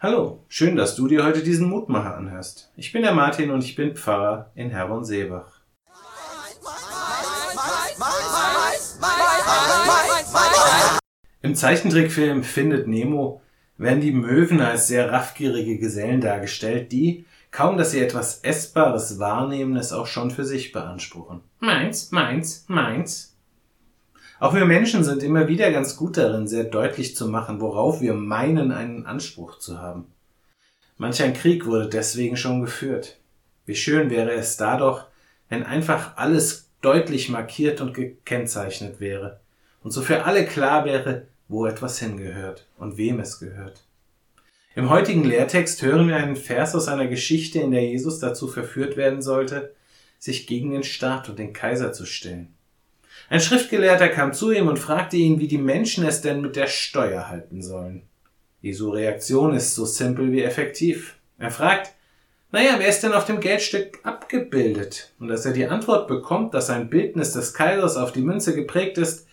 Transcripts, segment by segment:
Hallo, schön, dass du dir heute diesen Mutmacher anhörst. Ich bin der Martin und ich bin Pfarrer in Herborn-Seebach. Im Zeichentrickfilm Findet Nemo werden die Möwen als sehr raffgierige Gesellen dargestellt, die, kaum dass sie etwas Essbares wahrnehmen, es auch schon für sich beanspruchen. Meins, meins, meins. Auch wir Menschen sind immer wieder ganz gut darin, sehr deutlich zu machen, worauf wir meinen, einen Anspruch zu haben. Manch ein Krieg wurde deswegen schon geführt. Wie schön wäre es da doch, wenn einfach alles deutlich markiert und gekennzeichnet wäre und so für alle klar wäre, wo etwas hingehört und wem es gehört. Im heutigen Lehrtext hören wir einen Vers aus einer Geschichte, in der Jesus dazu verführt werden sollte, sich gegen den Staat und den Kaiser zu stellen. Ein Schriftgelehrter kam zu ihm und fragte ihn, wie die Menschen es denn mit der Steuer halten sollen. Jesu Reaktion ist so simpel wie effektiv. Er fragt, naja, wer ist denn auf dem Geldstück abgebildet? Und als er die Antwort bekommt, dass ein Bildnis des Kaisers auf die Münze geprägt ist,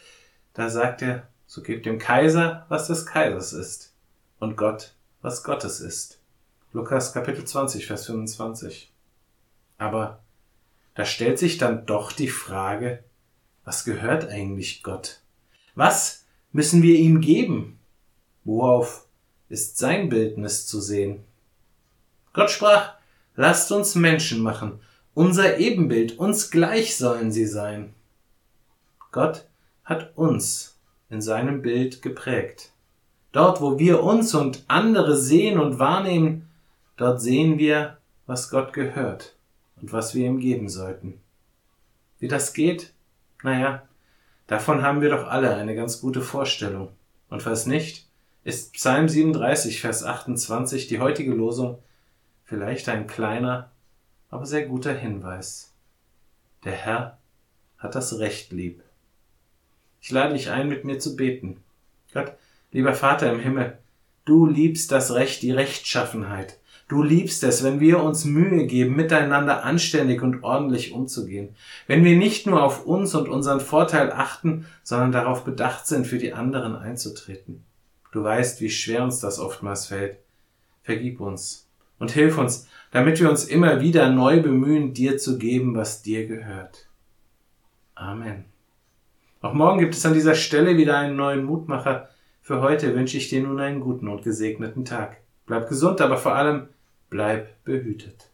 da sagt er, so gebt dem Kaiser, was des Kaisers ist, und Gott, was Gottes ist. Lukas Kapitel 20, Vers 25. Aber da stellt sich dann doch die Frage, was gehört eigentlich Gott? Was müssen wir ihm geben? Worauf ist sein Bildnis zu sehen? Gott sprach, lasst uns Menschen machen, unser Ebenbild, uns gleich sollen sie sein. Gott hat uns in seinem Bild geprägt. Dort, wo wir uns und andere sehen und wahrnehmen, dort sehen wir, was Gott gehört und was wir ihm geben sollten. Wie das geht, naja, davon haben wir doch alle eine ganz gute Vorstellung. Und was nicht, ist Psalm 37, Vers 28, die heutige Losung, vielleicht ein kleiner, aber sehr guter Hinweis. Der Herr hat das Recht lieb. Ich lade dich ein, mit mir zu beten. Gott, lieber Vater im Himmel, du liebst das Recht, die Rechtschaffenheit. Du liebst es, wenn wir uns Mühe geben, miteinander anständig und ordentlich umzugehen. Wenn wir nicht nur auf uns und unseren Vorteil achten, sondern darauf bedacht sind, für die anderen einzutreten. Du weißt, wie schwer uns das oftmals fällt. Vergib uns und hilf uns, damit wir uns immer wieder neu bemühen, dir zu geben, was dir gehört. Amen. Auch morgen gibt es an dieser Stelle wieder einen neuen Mutmacher. Für heute wünsche ich dir nun einen guten und gesegneten Tag. Bleib gesund, aber vor allem bleib behütet.